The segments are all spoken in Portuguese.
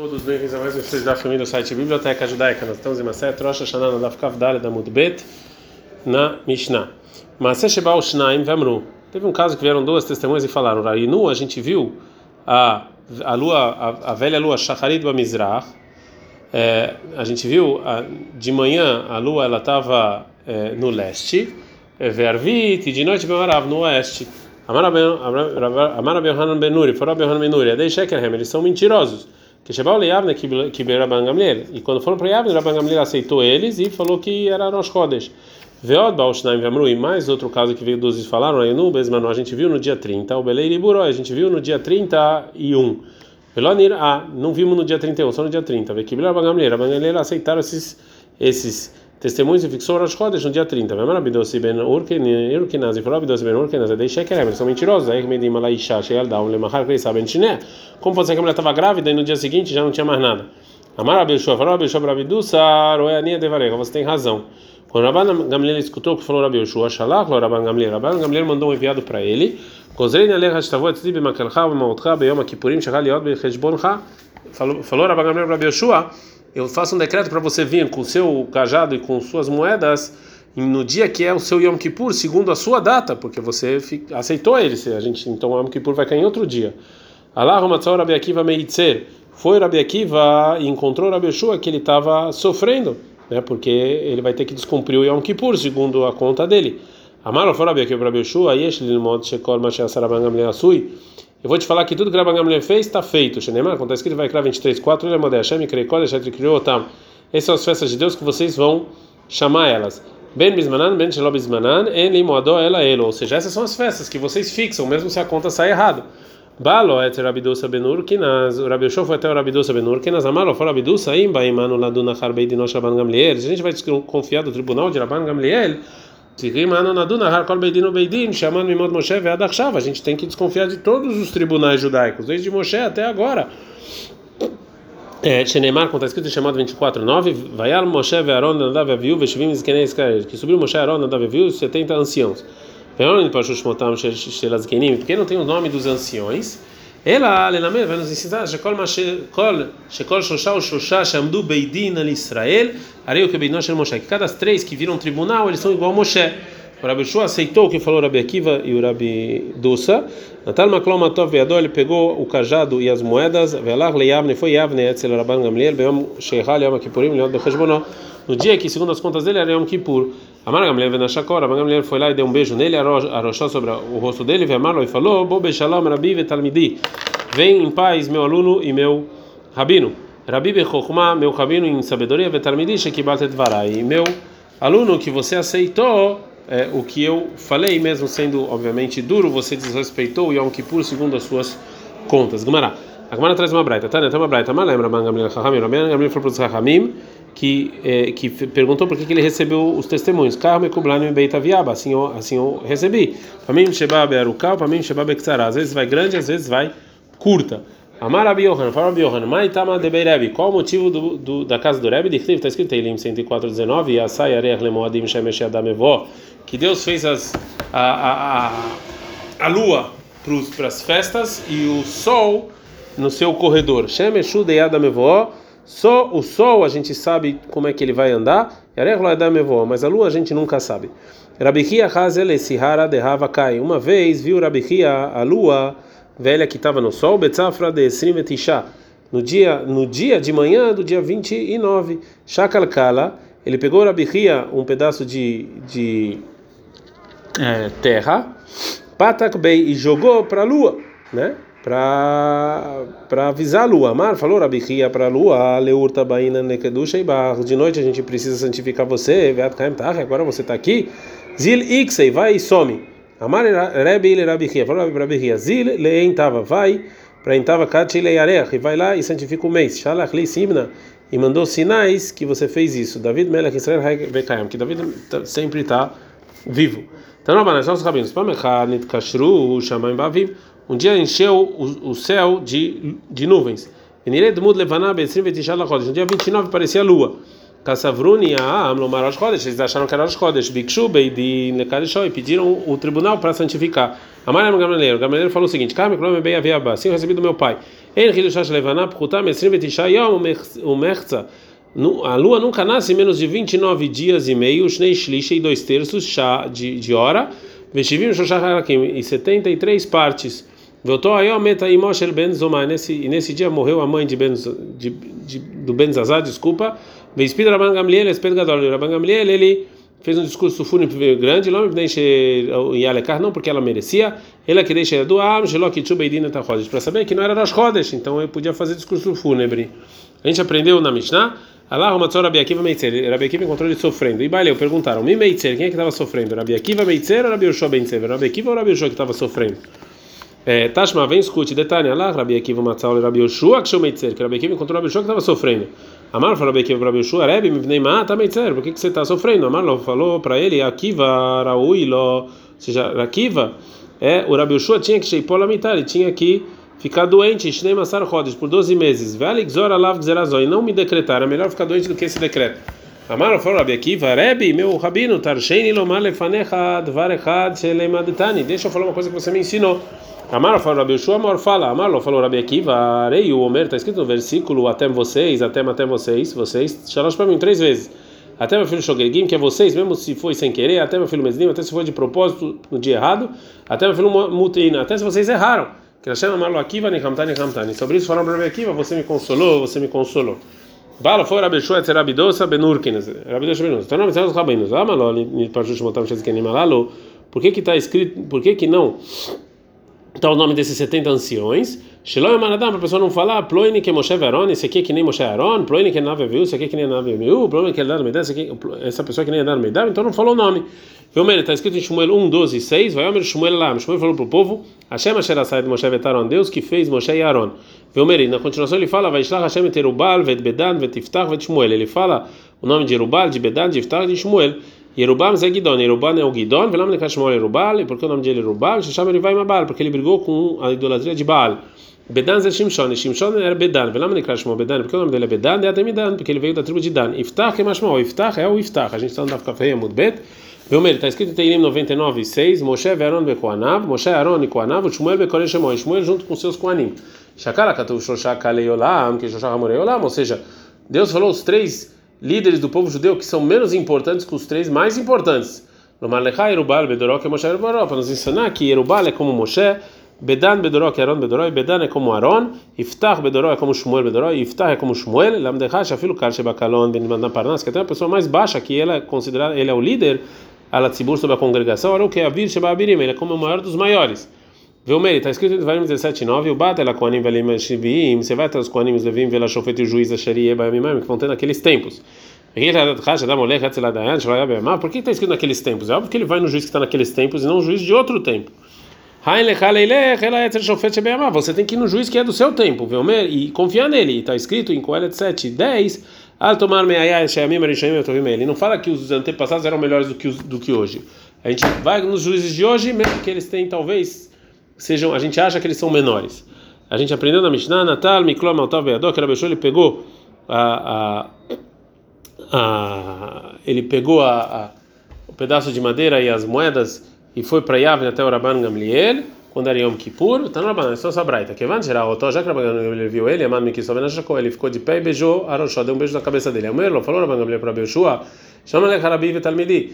Todos bem-vindos a mais um estudo da família do site Biblioteca Judaica. Nós estamos em Maset Rosh Hashanah na Daf Kavdale da Mudbet na Mishnah. Mas Shebal Shnaim Vemru. Teve um caso que vieram duas testemunhas e falaram: Rainu, a gente viu a, a lua, a, a velha lua Shacharit Bamizrach. É, a gente viu a, de manhã a lua ela estava é, no leste, Vervit, e de noite Bemarav no oeste. Amar Rabbi Yohanan Benuri, for Rabbi Yohanan Benuri, Adei Shekerhem, eles são mentirosos. E quando foram para Yavne, Rabban Gamliel aceitou eles e falou que era Rosh Chodesh. Veod Baoshnaim Vamru, e mais outro caso que veio dos falaram, aí no Besmanu, a gente viu no dia 30, o Belei Liburó, a gente viu no dia 31. Velonir, ah, não vimos no dia 31, só no dia 30. Vê que Rabban Gamliel, Rabban Gamliel aceitaram esses, esses testemunhos e fixou Rosh Chodesh no dia 30. Vem Rabidosi Ben Urkenaz e falou Rabidosi Ben Urkenaz, deixa que eles são mentirosos. Como pode ser que a mulher estava grávida e no dia seguinte já não tinha mais nada? Amar Abishua, falou Abishua Rabidusa, Roeania Devarega, você tem razão. Quando Rabban Gamliel escutou o que falou Rabi Yoshua, Shalach, Rabban Gamliel, Rabban Gamliel mandou um enviado para ele. Kozrein alech hashtavot tzib makelcha v'maotcha beyom kippurim shachal yod becheshboncha. Falou Rabban Gamliel Rabi Yoshua, eu faço um decreto para você vir com o seu cajado e com suas moedas no dia que é o seu Yom Kippur, segundo a sua data, porque você aceitou ele. A gente então o Yom Kippur vai cair em outro dia. Allah Ramatzor Rabi Akiva Meitzer. Foi Rabi Akiva e encontrou Rabi Yoshua que ele estava sofrendo né? Porque ele vai ter que descumprir o Yom Kippur, segundo a conta dele. Amaro fora aqui para Beshua, Yesh Lilmod Shekol Mashiach Sarabang Gamliel Asui. Eu vou te falar que tudo que Rabban Gamliel fez está feito. Shenemar, quando está escrito vai criar 23, 4, ele é Hashem, Kreikol, Eshetri Kriotam. Essas são as festas de Deus que vocês vão chamar elas. Ben Bismanan, Ben Shelob Bismanan, En Limoadó Ela Elo. Ou seja, essas são as festas que vocês fixam, mesmo se a conta sai errado. Balo et Rabidosa benur kinas, o Rabi Yoshua foi até o Rabidosa benur kinas, amalo foi Rabidosa im baimanu laduna harbei de nós Rabban Gamliel. A gente vai desconfiar do tribunal de Rabban Gamliel. A gente tem que desconfiar de todos os tribunais judaicos, desde Moshe até agora. É, Shenemar, como está escrito em chamado 24:9, Vayal Moshe ve Aaron nadav aviu ve shivim zkenei Israel, que subiu Moshe Aaron nadav aviu 70 anciãos. Por que não tem o nome dos anciões? Ela, Lenamer, vai nos ensinar, Shekol Shoshá ou Shoshá Shamdu Beidin al Israel, Areu que Beidin Moshe, que cada três que viram tribunal, eles são igual a Moshe. O Rabi Shua aceitou o que falou o Rabi Akiva e o Rabi Dosa. Natal Maklom Atov Veadol, ele pegou o cajado e as moedas, Velar Leyavne, foi Yavne, Etzel Rabban Gamliel, Beom Sheichal Yom Kippurim, Leon Becheshbono. No dia que, segundo as contas dele, era Yom Kippur. Amar Gamliel vem na chacora, Rabban Gamliel foi lá e deu um beijo nele, arrochou sobre o rosto dele, Vemarlo e falou: Bobe Shalom Rabi Vetalmidi. Vem em paz, meu aluno e meu rabino. Rabi Bechokhma, meu rabino em sabedoria, Vetalmidi, Shekibat Varai. E meu aluno que você aceitou é, o que eu falei, mesmo sendo obviamente duro, você desrespeitou o Yom Kippur segundo as suas contas. Gumará. A traz uma braita? Né? Tem uma braita, mas lembra, Gamliel Rabban Gamliel falou para os Chachamim que que perguntou por que, que ele recebeu os testemunhos. Carro me kublani beita viaba, assim eu, assim eu recebi. Para mim sheba bearukal, para mim sheba bektsara. Às vezes vai grande, às vezes vai curta. Amar Rabi Yohan, fala Rabi Yohan, Maitama de Beirebi, qual o motivo do, do, da casa do Rebbe? Está escrito em Elim 104:19, Yasai Areach Lemoadim Shemesh Adamevó, que Deus fez as, a, a, a, a lua para as festas e o sol no seu corredor. Shemeshu de Adamevó, só o sol a gente sabe como é que ele vai andar, mas a lua a gente nunca sabe. Rabihia Hazel Sihara de Havakai, uma vez viu Rabihia a lua velha que estava no sol, Betzafra de Srimetisha, no dia, no dia de manhã do dia 29, Shakalkala, ele pegou Rabihia um pedaço de, de é, terra, Patak Bey, e jogou para a lua, né? Para avisar a lua. Mar falou Rabihia para a lua, Leurta Baina Nekedusha e. De noite a gente precisa santificar você, agora você está aqui. Zil Iksei, vai e some. Amar Rebi ele Rabihia, falou Rabihia, Zil Leem Tava, vai para Intava Katilei Areach, e vai lá e santifica o mês. Shalach Simna, e mandou sinais que você fez isso. David Melech Israel Vekayam, que David sempre está vivo. Então, não, são os rabinos. Pamechanit Kashru, Shamaim Bavim. Um dia encheu o, o céu de, de nuvens. No dia 29 parecia a lua. Kassavruni Aam Lomar Rosh Chodesh, eles acharam que era Rosh Chodesh, Bikshu Beidin Lekadishó, e pediram o tribunal para santificar. Amaram Gamaliel, Gamaliel falou o seguinte: Carme Klome Bei Aviaba, sim, recebi do meu pai. En Hidushash Levaná, Pchutam, Esrim Betisha Yom, o Merza. A lua nunca nasce em menos de 29 dias e meio, Shnei Shlish e dois terços de, de hora, Veshivim Shoshach Harakim, e 73 partes. Nesse, e nesse dia morreu a mãe de ben, de, de, do Ben Zazá, desculpa, Veispid Rabban Gamliel, Esped Gadol. Rabban Gamliel, ele fez um discurso fúnebre grande, não porque ela merecia, ele que deixa do para saber que não era Rosh Chodesh, então ele podia fazer discurso fúnebre. A gente aprendeu na Mishnah, Allah Matzor Rabi Akiva Meitzer, Rabi Akiva encontrou ele sofrendo. E Baileu perguntaram, Mi Meitzer, quem é que estava sofrendo? Rabi Akiva Meitzer ou Rabi Yoshua Ben Tzever? Rabi Akiva ou Rabi Yoshua que estava sofrendo? É, Tashma, vem escute, detalhe, Allah, Rabi Akiva Matzor Rabi Yoshua, que Meitzer, que Rabi Akiva encontrou Rabi Yoshua que estava sofrendo. Amar falou para Akiva para Yoshua, Rebbe, me vem mata, Meitzer, por que, que você está sofrendo? Amar falou para ele, Akiva, Raui, ou seja, Akiva, é, o Rabi Yoshua tinha que sheipol mitar, ele tinha que ficar doente, Shnei Masar Rodes, por 12 meses, Veligzor Alav Gzerazoi, não me decretar, é melhor ficar doente do que esse decreto. Amar falou Rabi Akiva, Rebbe, meu rabino, Tarsheini Lomar Lefanecha Dvar Echad Shelemadetani, deixa eu falar uma coisa que você me ensinou. Amar falou Rabi Yeshua, Amar fala, Amar falou Rabi Akiva, Arei o Omer, está escrito no versículo, até vocês, até até vocês, vocês, Shalosh para mim três vezes. Até meu filho Shogegim, que é vocês, mesmo se foi sem querer, até meu filho Meslim, até se foi de propósito no dia errado, até meu filho Mutina, até se vocês erraram. Sobre isso falaram para Rabi Akiva, você me consolou, você me consolou. Bala foi Rabi Yeshua, Etzer Rabidosa, Benurkinas, Rabidosa Benurkinas. Então não me os rabinos. Amaló, Nipajush Motam Shezkenim Alalo. Por que que está escrito, por que que não então, o nome desses 70 anciões. Shelom Manadam, para a pessoa não falar, Ploini que Moshe Veron, esse aqui é que nem Moshe Aaron, Ploini que Nave Viu, esse aqui é que nem Nave Viu, Ploini que é Dar Medá, essa pessoa que nem é Dar Medá, então não falou o nome. Filmer, está escrito em Shmuel 1, 12 6, vai Omer Shmuel lá, Shmuel falou para o povo, Hashem Asher Asai de Moshe Vetaron, Deus que fez Moshe e Aaron. Filmer, na continuação ele fala, vai Shlach Hashem et Erubal, vet Bedan, vet Iftach, vet Shmuel. Ele fala o nome de Erubal, de Bedan, de Iftach, de Shmuel. Yerubam é Gidon, Yerubam é o Gidon, Velam Nekashmol Yerubal, porque o nome dele é Yerubal, Shasham ele vai Mabal, porque ele brigou com a idolatria de Baal. Bedan é Shimshon, Shimshon era Bedan, Velam Nekashmol Bedan, porque o nome dele é Bedan, é Ademidan, porque ele veio da tribo de Dan. Iftach é Mashmol, Iftach é o Iftach, a gente está andando Kafei Amudbet. Veumer, está escrito em Teirim 99, 6, Moshe Veron Bekoanav, Moshe Aaron e Koanav, Shmuel Bekore Shemoi, Shmuel junto com seus Koanim. Shakara Katuv Shoshak Aleiolam, que Shoshak Amoreiolam, ou seja, Deus falou os três líderes do povo judeu que são menos importantes que os três mais importantes. Lomalechai, Erubal, Bedoró, que é Moshe Erubal, para nos ensinar que Erubal é como Moshe, Bedan, Bedoró, que Aaron, Bedoró, e Bedan é como Aaron, Iftach, Bedoró é como Shmuel, Bedoró, Iftach é como Shmuel, Lamdechai, Shafilu, Karshe, Bakalon, Ben Mandan Parnas, que até a pessoa mais baixa, que ela é considerada, ele é o líder, Alatzibur sobre a congregação, era o que? Avir Sheba Abirim, ele é como o maior dos maiores. Veumei, está escrito em Devarim 17:9, o bata ela koanim velim shivim, você vai até os koanim levim vela shofet e o juiz a sharia baimimam, que vão ter naqueles tempos. Por que está escrito naqueles tempos? É óbvio que ele vai no juiz que está naqueles tempos e não no juiz de outro tempo. Você tem que ir no juiz que é do seu tempo, e confiar nele. Está escrito em Coelet 7, 10. Ele não fala que os antepassados eram melhores do que, os, do que hoje. A gente vai nos juízes de hoje, mesmo que eles têm talvez sejam, a gente acha que eles são menores. A gente aprendeu na Mishnah, Natal, Miklom, Maltav, Beadó, que ele pegou a, a, a, ele pegou a, a, o pedaço de madeira e as moedas e foi para Yavne até o Rabban Gamliel, quando era Yom Kippur, tá no Rabban, só essa braita, que vai tirar o já que o Rabban Gamliel viu ele, Amad Mikisov ele ficou de pé e beijou Aroshó, deu um beijo na cabeça dele. Amelo falou Rabban Gamliel para Beshua, chama ele Harabi Vitalmidi,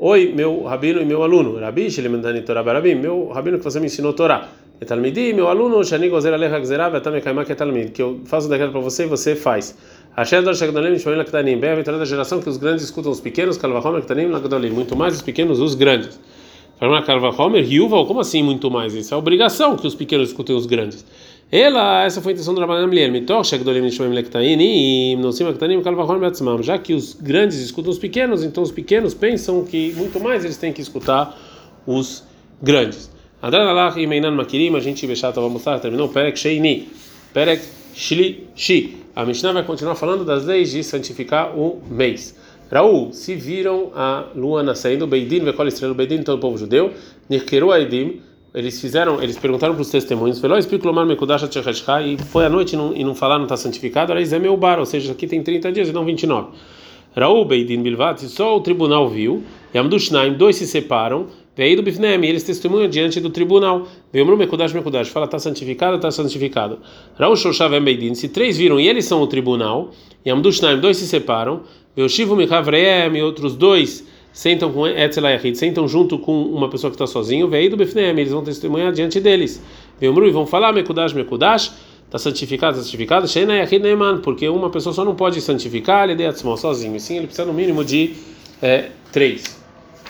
Oi, meu rabino e meu aluno. Rabi, Shelementani Torah Barabim, meu rabino que você me ensinou Torah. Etalmidi, meu aluno, Shani Gozer Alecha Gzerav, Atame Kaimak Etalmid, que eu faço daquela para você e você faz. Hashem Dor Shagdalim, Shmoel Ktanim, bem aventurada geração que os grandes escutam os pequenos, Kalvahomer Ktanim, Lagdalim, muito mais os pequenos, os grandes. Kalvahomer, Ryuval, como assim muito mais? Isso é obrigação que os pequenos escutem os grandes. Ela, essa foi a intenção do Rabban Gamliel, Mitoch Shagdolim Nishmoim Lektanim, Nosim Lektanim, Kalvahomer Betzmam, já que os grandes escutam os pequenos, então os pequenos pensam que muito mais eles têm que escutar os grandes. Adranalach e Meinan Makirim, a gente Bechata vamos mostrar, terminou Perek Sheini, Perek Shli Shi. A Mishnah vai continuar falando das leis de santificar o mês. Raul, se viram a lua nascendo, Beidin, Vekol Estrela, Beidin, todo o povo judeu, Nirkeru Aidim, eles fizeram, eles perguntaram para os testemunhos, e foi à noite e não, e não falaram, está santificado, era Izé meu bar, ou seja, aqui tem 30 dias e não 29. Raul Beidin Bilvat, só o tribunal viu, e Amdushnaim, dois se separam, veio do Bifnem, eles testemunham diante do tribunal. Veio Mru Mekudash Mekudash, fala, está santificado, está santificado. Raul Shoshavem Beidin, se três viram e eles são o tribunal, e Amdushnaim, dois se separam, veio Shivu Mikhavreem e outros dois sentam com Etzelayahid, sentam junto com uma pessoa que está sozinho, veio do Bifnem, eles vão testemunhar diante deles. Veio Mru e vão falar, Mekudash Mekudash, está santificado, está santificado, Sheina Yahid Neiman, porque uma pessoa só não pode santificar ele sozinho, sim ele precisa no mínimo de é, três.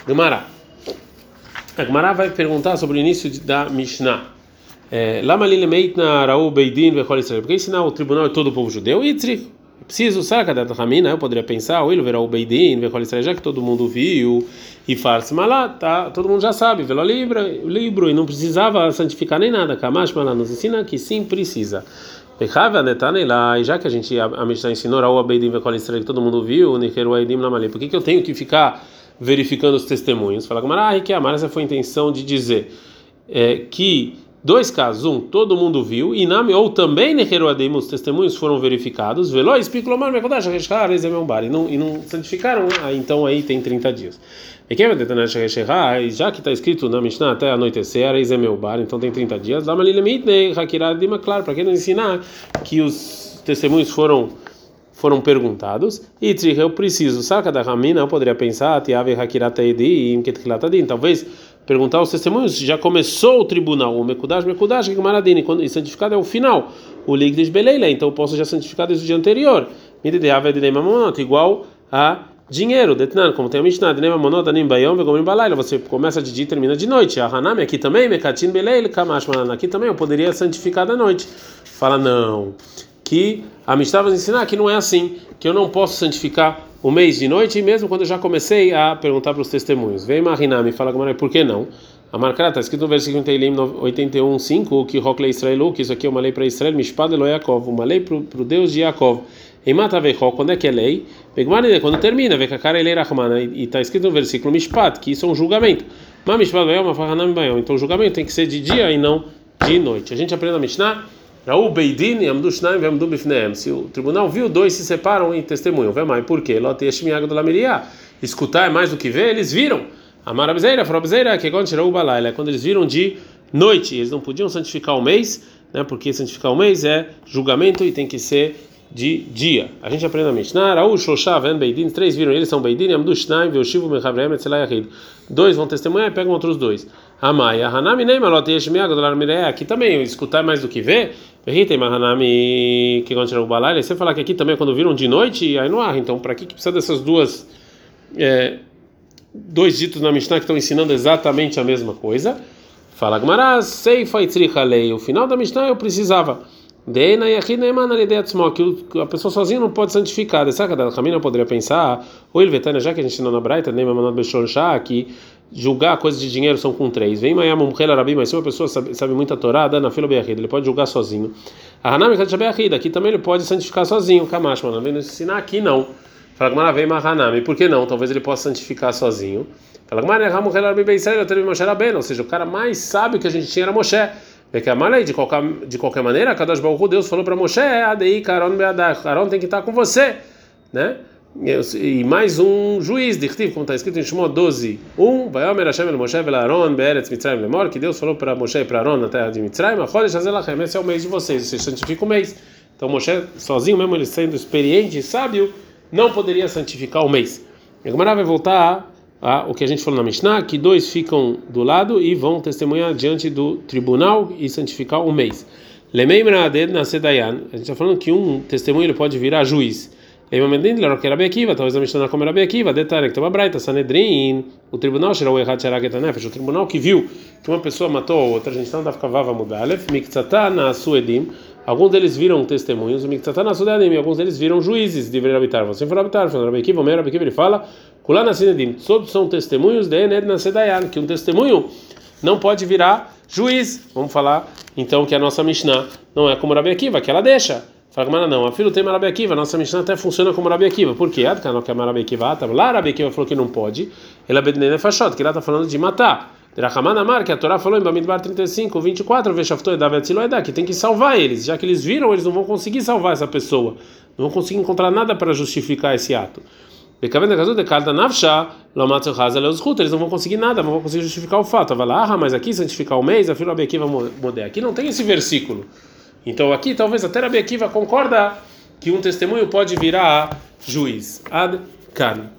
Gemara. A Gemara vai perguntar sobre o início da Mishnah. É, Lama lilemeitna raú beidin vechol Israel. Porque ensinar o tribunal é todo o povo judeu? Itzri. Preciso, saca da Ramina, eu poderia pensar, o verá o Beidin, vechol Israel, já que todo mundo viu, e farse malá, tá, todo mundo já sabe, velo livro, livro, e não precisava santificar nem nada. Kamash malá nos ensina que sim precisa. E já que a gente, a Mishnah ensinou, raú beidin vechol Israel, que todo mundo viu, nicheru aidim lamalei, por que que eu tenho que ficar verificando os testemunhos. Fala Gamara, que amar essa foi a intenção de dizer é, que dois casos, um todo mundo viu e name ou também neheroadim os testemunhos foram verificados, veloz bar e não e não santificaram, ah, então aí tem 30 dias. E quem vai já que está escrito na Mishnah até anoitecer, bar então tem 30 dias. Dá uma limitne hakiradim, claro, para quem não ensinar que os testemunhos foram foram perguntados, e eu preciso, saca da Ramina, eu poderia pensar, Tiave Hakirataedim, Ketkilatadin, talvez perguntar os testemunhos, já começou o tribunal, o Mekudash, Mekudash, Gemaradini, e santificado é o final, o Ligdish Beleila, então eu posso já santificar desde o dia anterior, igual a dinheiro, detnan, como tem a Mishnah, você começa de dia e termina de noite, a Hanami aqui também, Mekatin Beleil, Kamash aqui também eu poderia santificar da noite. Fala, não que a Mishnah vai ensinar que não é assim, que eu não posso santificar o mês de noite, mesmo quando eu já comecei a perguntar para os testemunhos. Vem Marinami, fala com por que não? A marcada está escrito no versículo 81:5 que Rokle Israel, que isso aqui é uma lei para Israel, Mishpad Elo Yaakov, uma lei para o Deus de Yaakov. Em Mata quando é que é lei? Quando termina, Vekakara Elei Rahmana, e está escrito no versículo Mishpat, que isso é um julgamento. Mas Mishpat Então o julgamento tem que ser de dia e não de noite. A gente aprende a Mishnah Raul Beidin e Amdu Shnaim Vemdu Bifneem. Se o tribunal viu, dois se separam e testemunham. Vê mais, por quê? Lot Yeshmiag do Lamiria. Escutar é mais do que ver, eles viram. Amar Abzeira, Frobzeira, quando tirou Balaila, quando eles viram de noite, eles não podiam santificar o mês, né? Porque santificar o mês é julgamento e tem que ser de dia. A gente aprende a Mishnah, Raul, Shoshá, Ven, Beidin, três viram, eles são Beidin, Amdu Shnaim, Veshivu, Mechavrem, Etzelayahid. Dois vão testemunhar e pegam outros dois. Amaya, Hanami, Neymalot, Yeshmiag, Dolar Miré, aqui também, escutar mais do que ver, Perritem Mahanami que quando o balai, você falar que aqui também quando viram de noite, aí não há. Então, para que, que precisa dessas duas é, dois ditos na Mishnah que estão ensinando exatamente a mesma coisa? Fala sei lei. O final da Mishnah eu precisava. Deina e aqui que a pessoa sozinha não pode santificar. Dessa cada caminho poderia pensar, ou ele já que a gente ensinou na Braita, nem Mamanot Bechorchá, que julgar coisas de dinheiro são com três. Vem Mayam Mumchel Arabi, mas se uma pessoa sabe, sabe muita Torá, dá fila Beachida, ele pode julgar sozinho. A Hanami Beachida, aqui também ele pode santificar sozinho. Kamash, mano, vem ensinar aqui não. Fala Gmara, vem Mahanami, por que não? Talvez ele possa santificar sozinho. Fala Gmara, Ramumchel Arabi Beisrael, teve Moshe Rabbeinu, ou seja, o cara mais sábio que a gente tinha era Moshe. É que a malei, de qualquer, de qualquer maneira, Kadosh Baruch Deus falou para Moshe, Adei, Karon Beadach, Karon tem que estar com você, né? E mais um juiz, Dichtiv, como está escrito em Shemot 12, 1, vai Hashem el Moshe vel Aaron be'eretz Mitzrayim lemor, que Deus falou para Moshe e para Aaron na terra de Mitzrayim, Chodesh Hazelachem, esse é o mês de vocês, você santifica o mês. Então Moshe, sozinho mesmo, ele sendo experiente e sábio, não poderia santificar o mês. E agora vai voltar a, a, o que a gente falou na Mishnah, que dois ficam do lado e vão testemunhar diante do tribunal e santificar o mês. Lemei Mraded na Sedayan, a gente está falando que um testemunho ele pode virar juiz. Talvez a Mishnah como Rabi Akiva, detalhe que tem uma braita, Sanedrin, o tribunal o tribunal que viu que uma pessoa matou a outra, a gente não dá Kavava Mudalef, Miktsatá na Suedim, alguns deles viram testemunhos, Miktsatá na Suedim, alguns deles viram juízes de Verabitar. Você for Rabitar, falando Rabi Akiva, o Rabi Akiva ele fala, Kulana Sinedim, todos são testemunhos de Ened Sedayan, que um testemunho não pode virar juiz. Vamos falar então que a nossa Mishnah não é como Rabi que ela deixa. Fala não. A filho tem Marabi Akiva, nossa Mishnah até funciona como Marabi Akiva. Por quê? Ah, porque não quer Marabi Akiva. Ah, tá lá Marabi Akiva falou que não pode. Ela é Bednene que ela está falando de matar. Derahamana Mar, que a Torá falou em Bamidbar 35, 24, Veshafto Edav Etziloedá, que tem que salvar eles. Já que eles viram, eles não vão conseguir salvar essa pessoa. Não vão conseguir encontrar nada para justificar esse ato. Eles não vão conseguir nada, não vão conseguir justificar o fato. Vai lá, ah, mas aqui santificar o mês, a filha Akiva Modé. Aqui não tem esse versículo. Então aqui talvez até Rabi Akiva concorda que um testemunho pode virar juiz. Ad carne.